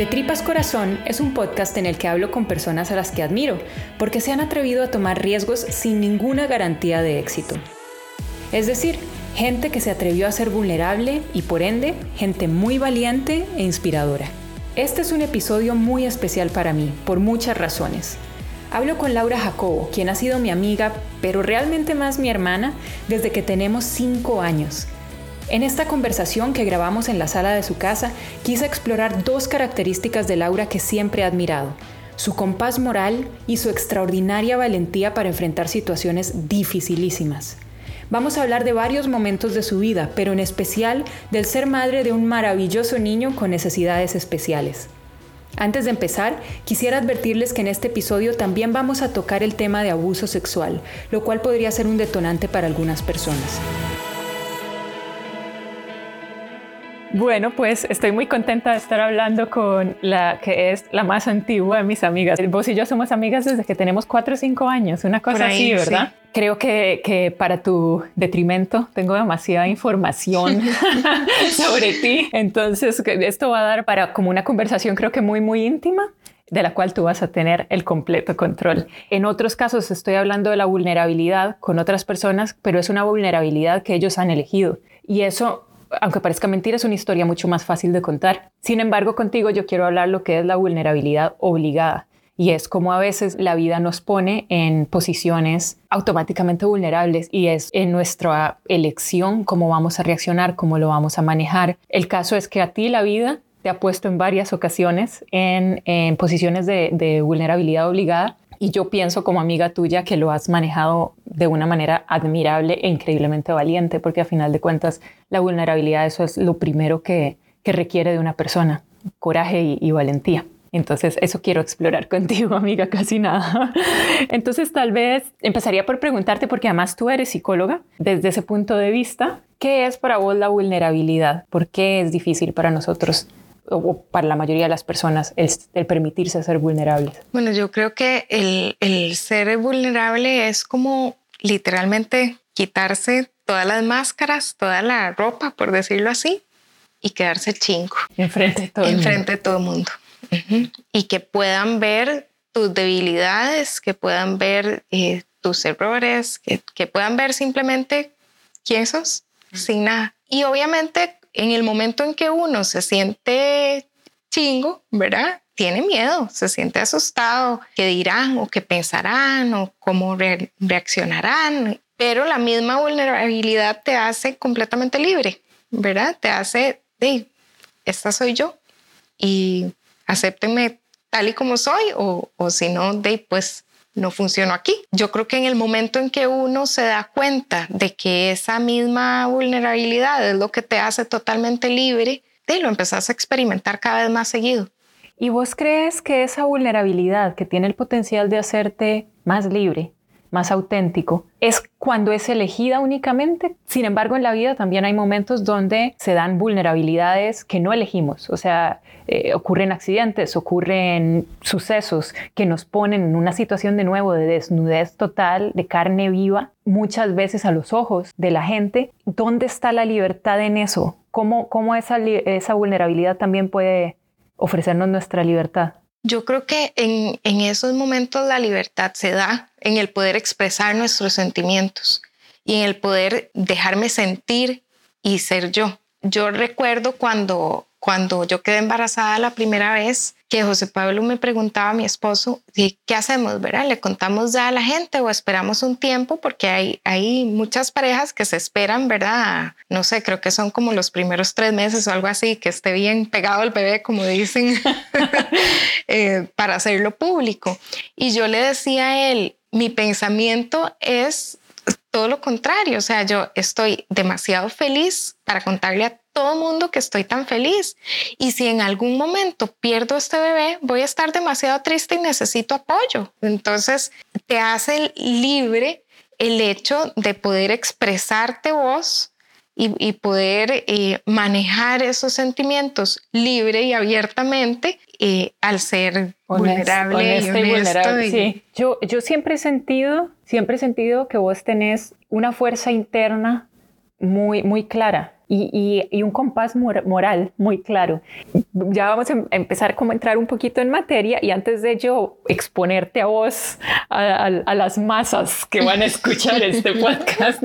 De Tripas Corazón es un podcast en el que hablo con personas a las que admiro, porque se han atrevido a tomar riesgos sin ninguna garantía de éxito. Es decir, gente que se atrevió a ser vulnerable y por ende, gente muy valiente e inspiradora. Este es un episodio muy especial para mí, por muchas razones. Hablo con Laura Jacobo, quien ha sido mi amiga, pero realmente más mi hermana, desde que tenemos 5 años. En esta conversación que grabamos en la sala de su casa, quise explorar dos características de Laura que siempre he admirado, su compás moral y su extraordinaria valentía para enfrentar situaciones dificilísimas. Vamos a hablar de varios momentos de su vida, pero en especial del ser madre de un maravilloso niño con necesidades especiales. Antes de empezar, quisiera advertirles que en este episodio también vamos a tocar el tema de abuso sexual, lo cual podría ser un detonante para algunas personas. Bueno, pues estoy muy contenta de estar hablando con la que es la más antigua de mis amigas. Vos y yo somos amigas desde que tenemos 4 o 5 años, una cosa así, ¿verdad? Creo que, que, para tu detrimento tengo demasiada información sobre ti. Entonces, esto va a dar para como una conversación creo que muy, muy íntima de la cual tú vas a tener el completo control. En otros casos estoy hablando de la vulnerabilidad con otras personas, pero es una vulnerabilidad que ellos han elegido. Y eso aunque parezca mentira, es una historia mucho más fácil de contar. Sin embargo, contigo yo quiero hablar lo que es la vulnerabilidad obligada. Y es como a veces la vida nos pone en posiciones automáticamente vulnerables y es en nuestra elección cómo vamos a reaccionar, cómo lo vamos a manejar. El caso es que a ti la vida te ha puesto en varias ocasiones en, posiciones de, de vulnerabilidad obligada y yo pienso como amiga tuya que lo has manejado de una manera admirable e increíblemente valiente, porque a final de cuentas la vulnerabilidad eso es lo primero que, requiere de una persona, coraje y, valentía. Entonces, eso quiero explorar contigo, amiga, casi nada. Entonces, tal vez empezaría por preguntarte, porque además tú eres psicóloga, desde ese punto de vista, ¿qué es para vos la vulnerabilidad? ¿Por qué es difícil para nosotros o para la mayoría de las personas el, permitirse ser vulnerables? Bueno, yo creo que el, el ser vulnerable es como literalmente quitarse todas las máscaras, toda la ropa, por decirlo así, y quedarse chingo. Enfrente de todo el mundo. de todo el mundo. Y que puedan ver tus debilidades, que puedan ver eh, tus errores, que, que, puedan ver simplemente quién sos, sin nada. Y obviamente en el momento en que uno se siente chingo, ¿verdad? Tiene miedo, se siente asustado, qué dirán o qué pensarán o cómo reaccionarán, pero la misma vulnerabilidad te hace completamente libre, ¿verdad? Te hace, de, esta soy yo y acéptenme tal y como soy o, o si no, de, pues no funcionó aquí. Yo creo que en el momento en que uno se da cuenta de que esa misma vulnerabilidad es lo que te hace totalmente libre, lo empezás a experimentar cada vez más seguido. ¿Y vos crees que esa vulnerabilidad que tiene el potencial de hacerte más libre, más auténtico, es cuando es elegida únicamente. Sin embargo, en la vida también hay momentos donde se dan vulnerabilidades que no elegimos. O sea, eh, ocurren accidentes, ocurren sucesos que nos ponen en una situación de nuevo de desnudez total, de carne viva, muchas veces a los ojos de la gente. ¿Dónde está la libertad en eso? ¿Cómo, cómo esa, esa vulnerabilidad también puede ofrecernos nuestra libertad? Yo creo que en, en esos momentos la libertad se da en el poder expresar nuestros sentimientos y en el poder dejarme sentir y ser yo. Yo recuerdo cuando, cuando yo quedé embarazada la primera vez, que José Pablo me preguntaba a mi esposo, ¿qué hacemos? ¿verdad? ¿Le contamos ya a la gente o esperamos un tiempo? Porque hay, hay muchas parejas que se esperan, ¿verdad? No sé, creo que son como los primeros tres meses o algo así, que esté bien pegado el bebé, como dicen, eh, para hacerlo público. Y yo le decía a él, mi pensamiento es todo lo contrario, o sea, yo estoy demasiado feliz para contarle a todo mundo que estoy tan feliz. Y si en algún momento pierdo este bebé, voy a estar demasiado triste y necesito apoyo. Entonces, te hace libre el hecho de poder expresarte vos y, poder eh, manejar esos sentimientos libre y abiertamente eh, al ser vulnerable y, vulnerable. Sí. Yo, yo siempre he sentido, siempre he sentido que vos tenés una fuerza interna muy, muy clara y, un compás moral muy claro. Ya vamos a em, empezar como a entrar un poquito en materia y antes de ello exponerte a vos, a, las masas que van a escuchar este podcast,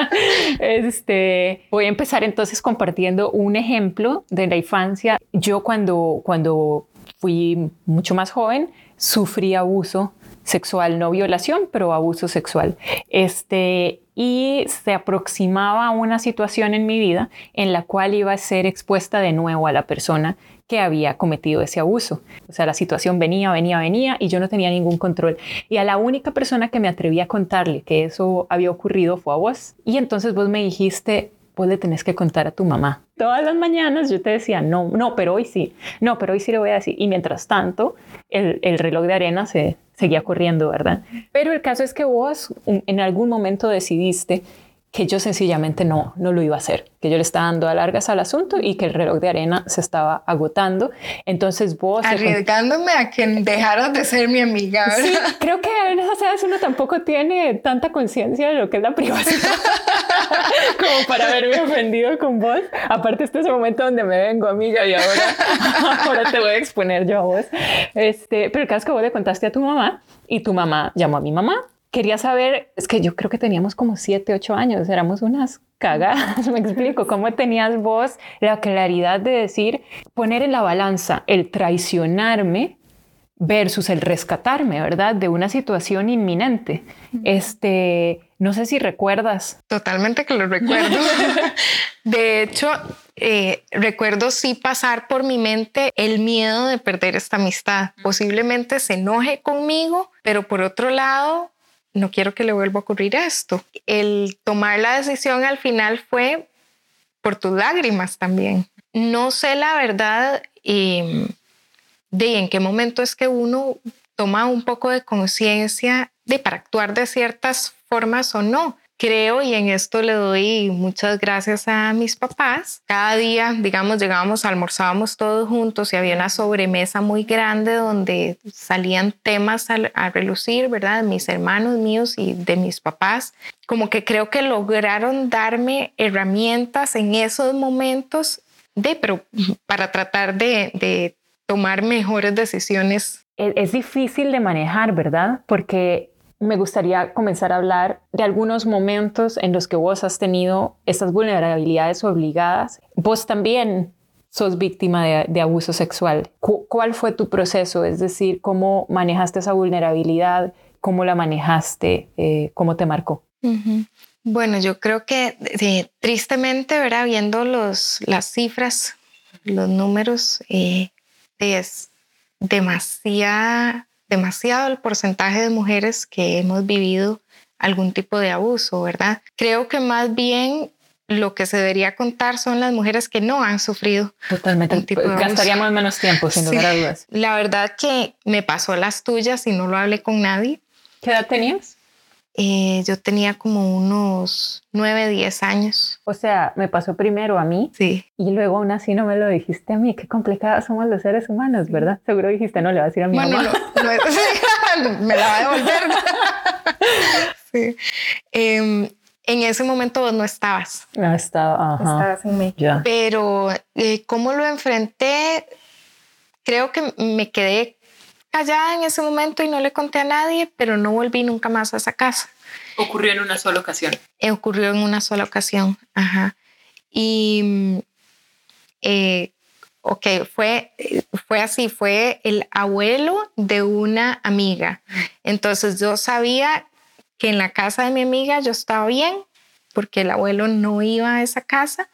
este, voy a empezar entonces compartiendo un ejemplo de la infancia. Yo cuando, cuando fui mucho más joven, sufrí abuso sexual, no violación, pero abuso sexual. Este, y se aproximaba a una situación en mi vida en la cual iba a ser expuesta de nuevo a la persona que había cometido ese abuso. O sea, la situación venía, venía, venía y yo no tenía ningún control. Y a la única persona que me atreví a contarle que eso había ocurrido fue a vos. Y entonces vos me dijiste, vos le tenés que contar a tu mamá. Todas las mañanas yo te decía, no, no, pero hoy sí, no, pero hoy sí le voy a decir. Y mientras tanto, el, el reloj de arena se seguía corriendo, ¿verdad? Pero el caso es que vos en algún momento decidiste que yo sencillamente no, no lo iba a hacer, que yo le estaba dando a largas al asunto y que el reloj de arena se estaba agotando. Entonces vos... Arriesgándome a que dejaras de ser mi amiga. ¿verdad? Sí, creo que esas edades uno tampoco tiene tanta conciencia de lo que es la privacidad como para haberme ofendido con vos. Aparte este es el momento donde me vengo amiga y ahora, ahora te voy a exponer yo a vos. Este, pero el caso que vos le contaste a tu mamá y tu mamá llamó a mi mamá quería saber, es que yo creo que teníamos como siete, ocho años, éramos unas cagadas, me explico, cómo tenías vos la claridad de decir, poner en la balanza el traicionarme versus el rescatarme, ¿verdad? De una situación inminente. Este, no sé si recuerdas. Totalmente que lo recuerdo. de hecho, eh, recuerdo sí pasar por mi mente el miedo de perder esta amistad. Posiblemente se enoje conmigo, pero por otro lado, no quiero que le vuelva a ocurrir esto. El tomar la decisión al final fue por tus lágrimas también. No sé la verdad de en qué momento es que uno toma un poco de conciencia de para actuar de ciertas formas o no creo y en esto le doy muchas gracias a mis papás. Cada día, digamos, llegábamos, almorzábamos todos juntos y había una sobremesa muy grande donde salían temas a, relucir, ¿verdad? Mis hermanos míos y de mis papás. Como que creo que lograron darme herramientas en esos momentos de, para tratar de, de tomar mejores decisiones. Es difícil de manejar, ¿verdad? Porque me gustaría comenzar a hablar de algunos momentos en los que vos has tenido estas vulnerabilidades obligadas. Vos también sos víctima de, abuso sexual. ¿Cuál fue tu proceso? Es decir, ¿cómo manejaste esa vulnerabilidad? ¿Cómo la manejaste? Eh, ¿Cómo te marcó? Bueno, yo creo que tristemente, ¿verdad? viendo los, las cifras, los números, eh, es demasiada demasiado el porcentaje de mujeres que hemos vivido algún tipo de abuso, ¿verdad? Creo que más bien lo que se debería contar son las mujeres que no han sufrido. Totalmente. Tipo Gastaríamos menos tiempo, sin lugar a dudas. La verdad que me pasó las tuyas y no lo hablé con nadie. ¿Qué edad tenías? Eh, yo tenía como unos 9, 10 años. O sea, me pasó primero a mí. Sí. Y luego aún así no me lo dijiste a mí. Qué complicados somos los seres humanos, ¿verdad? Seguro dijiste, no, le va a decir a mi bueno, mamá. No, me la va a devolver. sí. Em, en ese momento no estabas. No estaba, ajá. Estabas en mí. Ya. Pero eh, cómo lo enfrenté, creo que me quedé callada en ese momento y no le conté a nadie, pero no volví nunca más a esa casa. Ocurrió en una sola ocasión. Eh, ocurrió en una sola ocasión, ajá. Y, eh, ok, fue, fue así, fue el abuelo de una amiga. Entonces yo sabía que en la casa de mi amiga yo estaba bien, porque el abuelo no iba a esa casa,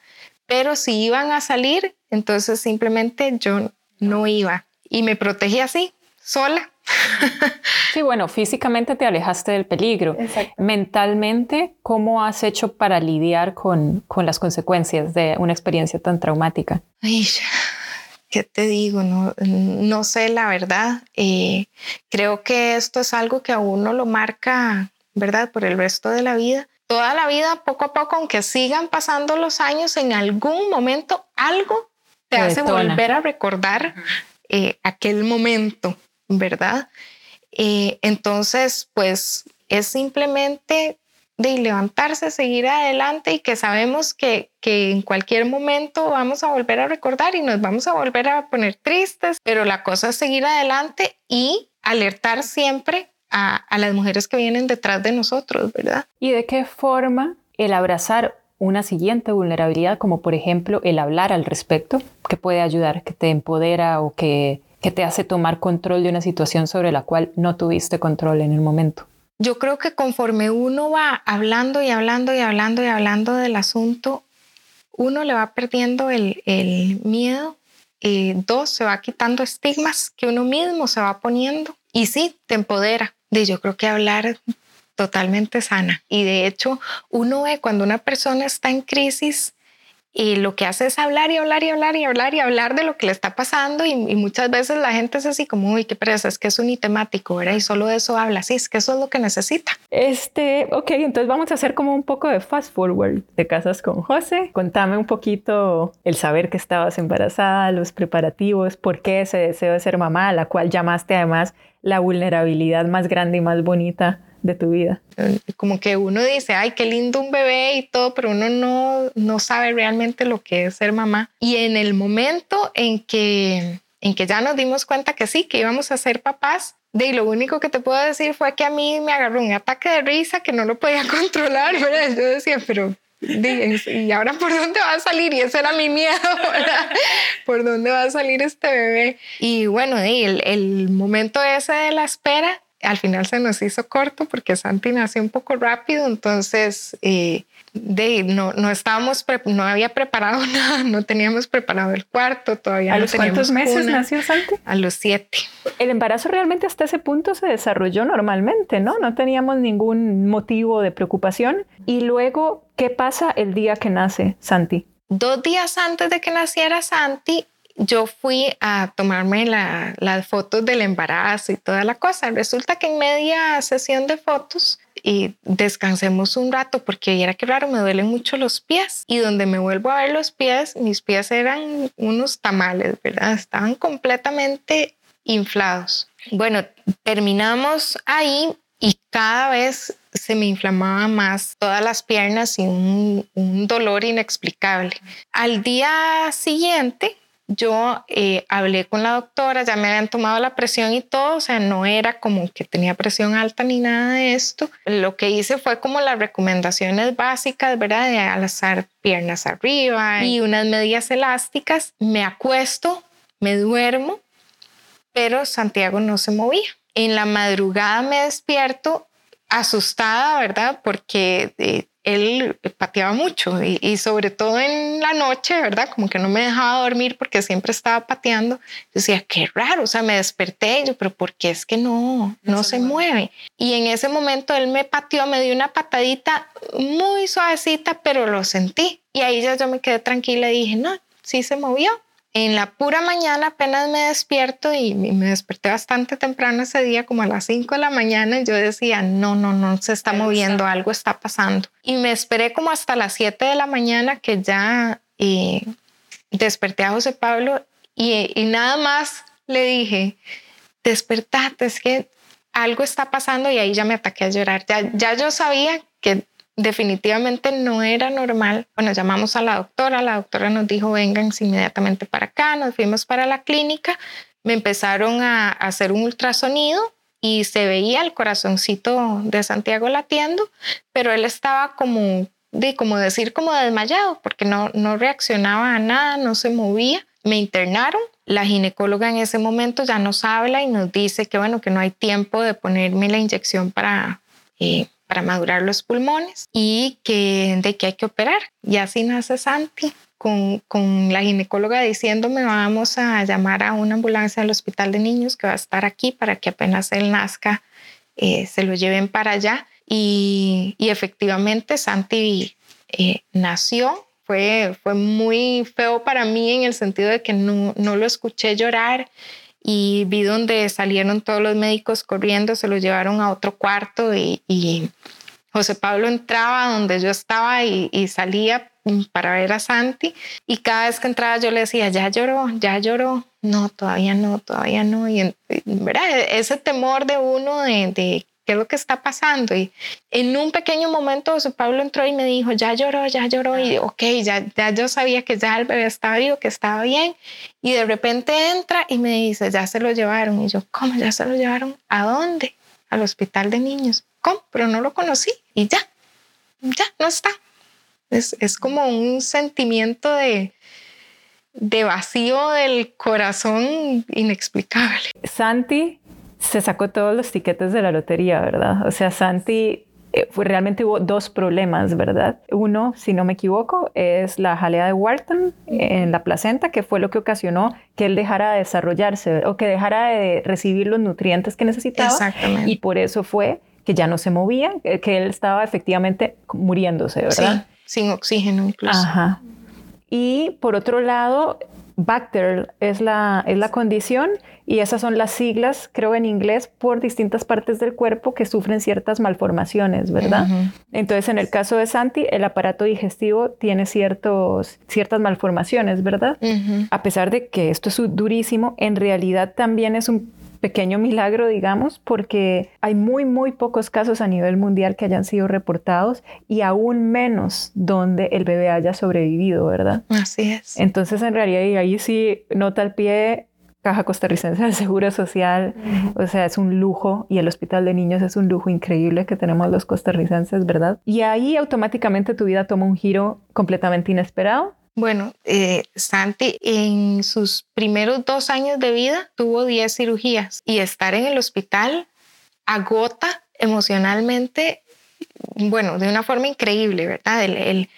pero si iban a salir, entonces simplemente yo no iba. Y me protegí así, sola. Sí, bueno, físicamente te alejaste del peligro. Mentalmente, ¿cómo has hecho para lidiar con, con, las consecuencias de una experiencia tan traumática? Ay, ¿qué te digo? No, no sé la verdad. Eh, creo que esto es algo que a uno lo marca, ¿verdad? Por el resto de la vida. Toda la vida, poco a poco, aunque sigan pasando los años, en algún momento algo te, hace volver a recordar eh, aquel momento. ¿Verdad? Eh, entonces, pues es simplemente de levantarse, seguir adelante y que sabemos que, que en cualquier momento vamos a volver a recordar y nos vamos a volver a poner tristes, pero la cosa es seguir adelante y alertar siempre a, a las mujeres que vienen detrás de nosotros, ¿verdad? ¿Y de qué forma el abrazar una siguiente vulnerabilidad, como por ejemplo el hablar al respecto, que puede ayudar, que te empodera o que, que te hace tomar control de una situación sobre la cual no tuviste control en el momento? yo creo que conforme uno va hablando y hablando y hablando y hablando del asunto, uno le va perdiendo el, miedo. y dos, se va quitando estigmas que uno mismo se va poniendo. Y sí, te empodera. De yo creo que hablar totalmente sana. Y de hecho, uno ve cuando una persona está en crisis, y lo que hace es hablar y hablar y hablar y hablar y hablar de lo que le está pasando y, muchas veces la gente es así como, uy, qué pereza, es que es unitemático, ¿verdad? Y solo de eso habla, sí, es que eso es lo que necesita. Este, ok, entonces vamos a hacer como un poco de fast forward de casas con José. Contame un poquito el saber que estabas embarazada, los preparativos, por qué ese deseo de ser mamá, a la cual llamaste además la vulnerabilidad más grande y más bonita de tu vida. Como que uno dice, ay, qué lindo un bebé y todo, pero uno no, no sabe realmente lo que es ser mamá. Y en el momento en que, en que ya nos dimos cuenta que sí, que íbamos a ser papás, de lo único que te puedo decir fue que a mí me agarró un ataque de risa que no lo podía controlar, ¿verdad? Yo decía, pero ¿y ahora por dónde va a salir? Y ese era mi miedo, ¿verdad? ¿Por dónde va a salir este bebé? Y bueno, el, el momento ese de la espera, al final se nos hizo corto porque Santi nació un poco rápido, entonces eh, de, no, no estábamos, no había preparado nada, no teníamos preparado el cuarto, todavía ¿A los cuántos meses nació Santi? A los siete. El embarazo realmente hasta ese punto se desarrolló normalmente, ¿no? No teníamos ningún motivo de preocupación. Y luego, ¿qué pasa el día que nace Santi? Dos días antes de que naciera Santi, yo fui a tomarme las fotos del embarazo y toda la cosa. Resulta que en media sesión de fotos y descansemos un rato porque era que raro, me duelen mucho los pies. Y donde me vuelvo a ver los pies, mis pies eran unos tamales, ¿verdad? Estaban completamente inflados. Bueno, terminamos ahí y cada vez se me inflamaba más todas las piernas y un dolor inexplicable. Al día siguiente, yo eh, hablé con la doctora, ya me habían tomado la presión y todo, o sea, no era como que tenía presión alta ni nada de esto. Lo que hice fue como las recomendaciones básicas, ¿verdad? De alzar piernas arriba y unas medias elásticas. Me acuesto, me duermo, pero Santiago no se movía. En la madrugada me despierto asustada, ¿verdad? Porque eh, él pateaba mucho y, sobre todo en la noche, ¿verdad? Como que no me dejaba dormir porque siempre estaba pateando. Yo decía, qué raro, o sea, me desperté yo, pero ¿por qué es que no, no, se, mueve? Y en ese momento él me pateó, me dio una patadita muy suavecita, pero lo sentí. Y ahí ya yo me quedé tranquila y dije, no, sí se movió en la pura mañana apenas me despierto y me desperté bastante temprano ese día, como a las 5 de la mañana, y yo decía, no, no, no, se está moviendo, algo está pasando. Y me esperé como hasta las 7 de la mañana que ya eh, desperté a José Pablo y, y nada más le dije, despertate, es que algo está pasando y ahí ya me ataqué a llorar. Ya, ya yo sabía que definitivamente no era normal. Bueno, llamamos a la doctora, la doctora nos dijo, vengan inmediatamente para acá, nos fuimos para la clínica, me empezaron a hacer un ultrasonido y se veía el corazoncito de Santiago latiendo, pero él estaba como, de, como decir, como desmayado, porque no, no reaccionaba a nada, no se movía. Me internaron, la ginecóloga en ese momento ya nos habla y nos dice que bueno, que no hay tiempo de ponerme la inyección para eh, para madurar los pulmones y que, de que hay que operar. Y así nace Santi. Con, con, la ginecóloga diciéndome vamos a llamar a una ambulancia del hospital de niños que va a estar aquí para que apenas él nazca eh, se lo lleven para allá. Y, y efectivamente Santi eh, nació. Fue, fue muy feo para mí en el sentido de que no, no lo escuché llorar y vi donde salieron todos los médicos corriendo, se lo llevaron a otro cuarto y, José Pablo entraba donde yo estaba y, salía para ver a Santi y cada vez que entraba yo le decía, ya lloró, ya lloró, no, todavía no, todavía no. Y, ¿verdad? ese temor de uno de, ¿qué es lo que está pasando? Y en un pequeño momento Pablo entró y me dijo, ya lloró, ya lloró, y ok, ya, ya yo sabía que ya el bebé estaba vivo, que estaba bien, y de repente entra y me dice, ya se lo llevaron, y yo, ¿cómo ya se lo llevaron? ¿A dónde? Al hospital de niños. ¿Cómo? Pero no lo conocí, y ya, ya, no está. Es, es como un sentimiento de, de vacío del corazón inexplicable. Santi se sacó todos los tiquetes de la lotería, ¿verdad? O sea, Santi eh, fue, realmente hubo dos problemas, ¿verdad? Uno, si no me equivoco, es la jalea de Wharton en la placenta, que fue lo que ocasionó que él dejara de desarrollarse o que dejara de recibir los nutrientes que necesitaba. Exactamente. Y por eso fue que ya no se movía, que él estaba efectivamente muriéndose, ¿verdad? Sí, sin oxígeno incluso. Ajá. Y por otro lado, Bacter es la, es la condición y esas son las siglas, creo en inglés, por distintas partes del cuerpo que sufren ciertas malformaciones, ¿verdad? Entonces, en el caso de Santi, el aparato digestivo tiene ciertos, ciertas malformaciones, ¿verdad? A pesar de que esto es durísimo, en realidad también es un pequeño milagro, digamos, porque hay muy, muy pocos casos a nivel mundial que hayan sido reportados y aún menos donde el bebé haya sobrevivido, ¿verdad? Así es. Entonces, en realidad, y ahí sí nota al pie Caja Costarricense del Seguro Social, o sea, es un lujo y el Hospital de Niños es un lujo increíble que tenemos los costarricenses, ¿verdad? Y ahí automáticamente tu vida toma un giro completamente inesperado bueno, eh, Santi en sus primeros dos años de vida tuvo 10 cirugías y estar en el hospital agota emocionalmente, bueno, de una forma increíble, ¿verdad? El,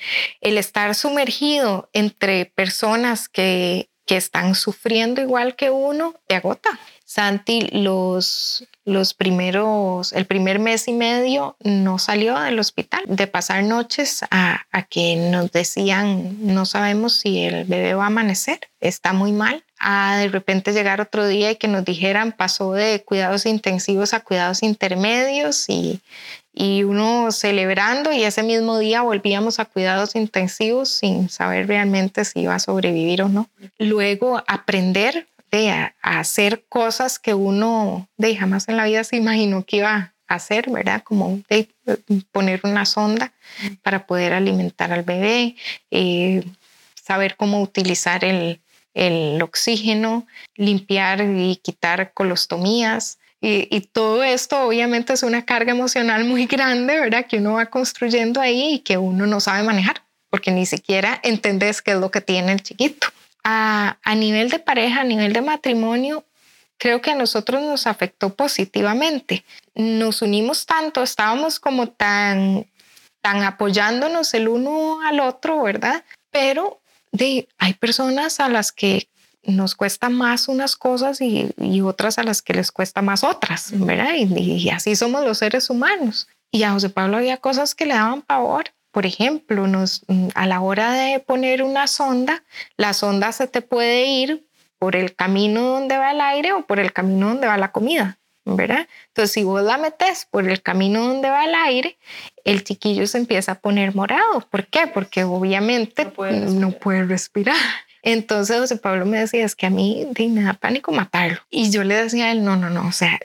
estar sumergido entre personas que, que están sufriendo igual que uno, te agota. Santi los, los primeros, el primer mes y medio no salió del hospital, de pasar noches a, que nos decían, no sabemos si el bebé va a amanecer, está muy mal, a de repente llegar otro día y que nos dijeran pasó de cuidados intensivos a cuidados intermedios y, y uno celebrando y ese mismo día volvíamos a cuidados intensivos sin saber realmente si iba a sobrevivir o no. Luego aprender a, hacer cosas que uno de jamás en la vida se imaginó que iba a hacer, ¿verdad? Como de, poner una sonda para poder alimentar al bebé, eh, saber cómo utilizar el, el, oxígeno, limpiar y quitar colostomías. Y, y, todo esto obviamente es una carga emocional muy grande, ¿verdad? Que uno va construyendo ahí y que uno no sabe manejar, porque ni siquiera entendés qué es lo que tiene el chiquito a, nivel de pareja, a nivel de matrimonio, creo que a nosotros nos afectó positivamente. Nos unimos tanto, estábamos como tan, tan apoyándonos el uno al otro, ¿verdad? Pero de, hay personas a las que nos cuesta más unas cosas y, otras a las que les cuesta más otras, ¿verdad? Y, y, así somos los seres humanos. Y a José Pablo había cosas que le daban pavor por ejemplo, nos, mm, a la hora de poner una sonda, la sonda se te puede ir por el camino donde va el aire o por el camino donde va la comida, ¿verdad? Entonces, si vos la metes por el camino donde va el aire, el chiquillo se empieza a poner morado. ¿Por qué? Porque obviamente no puede respirar. Entonces José Pablo me decía, es que a mí me da pánico matarlo. Y yo le decía a él, no, no, no, o sea,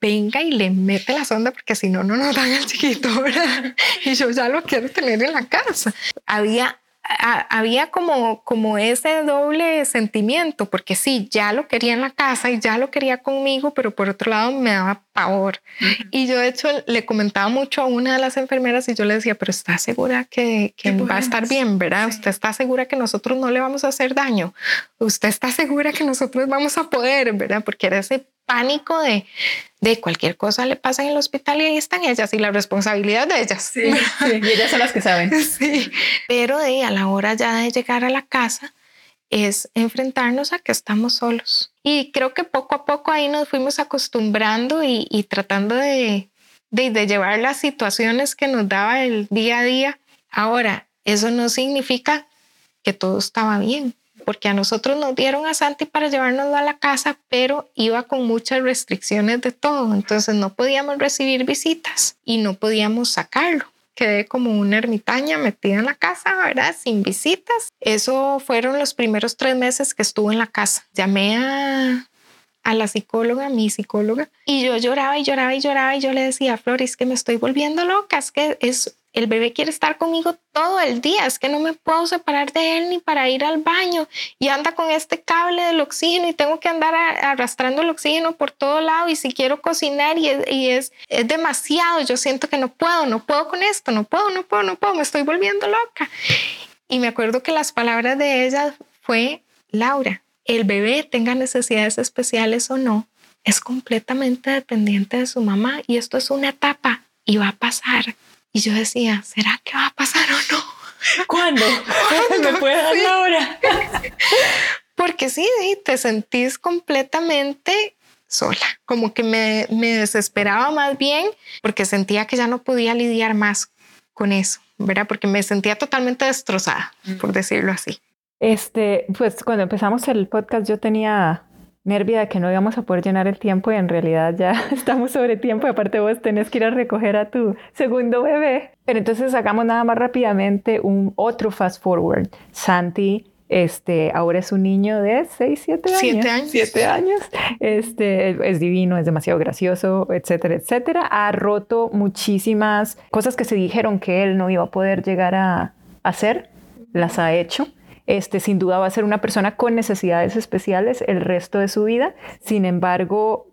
venga y le mete la sonda porque si no, no nos dan al chiquito, ¿verdad? Y yo ya lo quiero tener en la casa. Había había como, como ese doble sentimiento, porque sí, ya lo quería en la casa y ya lo quería conmigo, pero por otro lado me daba pavor. Y yo de hecho le comentaba mucho a una de las enfermeras y yo le decía, pero está segura que, que va a estar bien, ¿verdad? ¿Usted está segura que nosotros no le vamos a hacer daño? ¿Usted está segura que nosotros vamos a poder, ¿verdad? Porque era ese pánico de, de cualquier cosa le pasa en el hospital y ahí están ellas y la responsabilidad de ellas. Sí, y ellas son las que saben. Sí, pero de a la hora ya de llegar a la casa es enfrentarnos a que estamos solos. Y creo que poco a poco ahí nos fuimos acostumbrando y, y tratando de, de, de llevar las situaciones que nos daba el día a día. Ahora, eso no significa que todo estaba bien porque a nosotros nos dieron a Santi para llevárnoslo a la casa, pero iba con muchas restricciones de todo, entonces no podíamos recibir visitas y no podíamos sacarlo. Quedé como una ermitaña metida en la casa, ¿verdad? Sin visitas. Eso fueron los primeros tres meses que estuve en la casa. Llamé a, a la psicóloga, mi psicóloga, y yo lloraba y lloraba y lloraba y yo le decía, Flor, es que me estoy volviendo loca, es que es, el bebé quiere estar conmigo todo el día, es que no me puedo separar de él ni para ir al baño y anda con este cable del oxígeno y tengo que andar arrastrando el oxígeno por todo lado y si quiero cocinar y, es, es, demasiado, yo siento que no puedo, no puedo con esto, no puedo, no puedo, no puedo, me estoy volviendo loca. Y me acuerdo que las palabras de ella fue, Laura, el bebé tenga necesidades especiales o no, es completamente dependiente de su mamá y esto es una etapa y va a pasar. Y yo decía, ¿será que va a pasar o no? ¿Cuándo? ¿Me puede dar la hora? Porque sí, te sentís completamente sola, como que me, me desesperaba más bien porque sentía que ya no podía lidiar más con eso, ¿verdad? Porque me sentía totalmente destrozada, por decirlo así. Este, pues cuando empezamos el podcast yo tenía nervia de que no íbamos a poder llenar el tiempo y en realidad ya estamos sobre tiempo y aparte vos tenés que ir a recoger a tu segundo bebé. Pero entonces hagamos nada más rápidamente un otro fast forward. Santi este, ahora es un niño de 6, 7 años. 7 años. 7 años. Este, es divino, es demasiado gracioso, etcétera, etcétera. Ha roto muchísimas cosas que se dijeron que él no iba a poder llegar a hacer, las ha hecho. Este, sin duda va a ser una persona con necesidades especiales el resto de su vida. Sin embargo,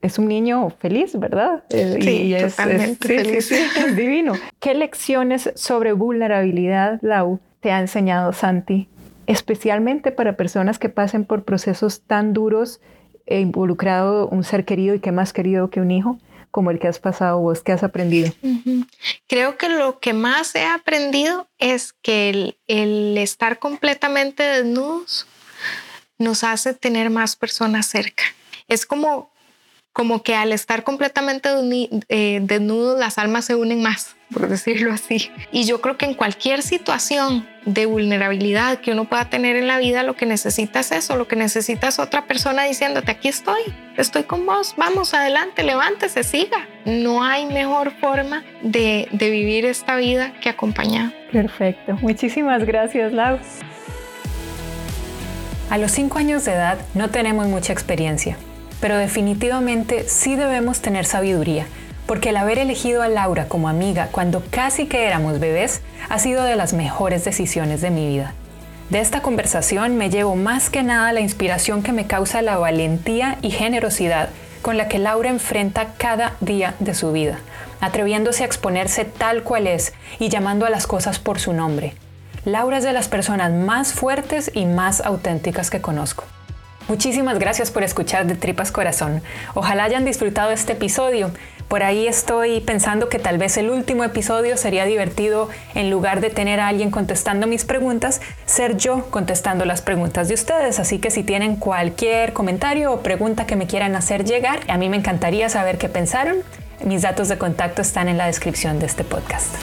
es un niño feliz, ¿verdad? Eh, sí, y es, feliz. es divino. ¿Qué lecciones sobre vulnerabilidad, Lau, te ha enseñado Santi? Especialmente para personas que pasen por procesos tan duros e involucrado un ser querido y que más querido que un hijo como el que has pasado vos, que has aprendido? Creo que lo que más he aprendido es que el, estar completamente desnudos nos hace tener más personas cerca. Es como, como que al estar completamente eh, desnudos las almas se unen más por decirlo así. Y yo creo que en cualquier situación de vulnerabilidad que uno pueda tener en la vida, lo que necesitas es eso, lo que necesitas es otra persona diciéndote, aquí estoy, estoy con vos, vamos adelante, levántese, siga. No hay mejor forma de, de vivir esta vida que acompañar. Perfecto. Muchísimas gracias, Lau. A los cinco años de edad no tenemos mucha experiencia, pero definitivamente sí debemos tener sabiduría porque el haber elegido a Laura como amiga cuando casi que éramos bebés ha sido de las mejores decisiones de mi vida. De esta conversación me llevo más que nada la inspiración que me causa la valentía y generosidad con la que Laura enfrenta cada día de su vida, atreviéndose a exponerse tal cual es y llamando a las cosas por su nombre. Laura es de las personas más fuertes y más auténticas que conozco. Muchísimas gracias por escuchar de Tripas Corazón. Ojalá hayan disfrutado este episodio. Por ahí estoy pensando que tal vez el último episodio sería divertido, en lugar de tener a alguien contestando mis preguntas, ser yo contestando las preguntas de ustedes. Así que si tienen cualquier comentario o pregunta que me quieran hacer llegar, a mí me encantaría saber qué pensaron. Mis datos de contacto están en la descripción de este podcast.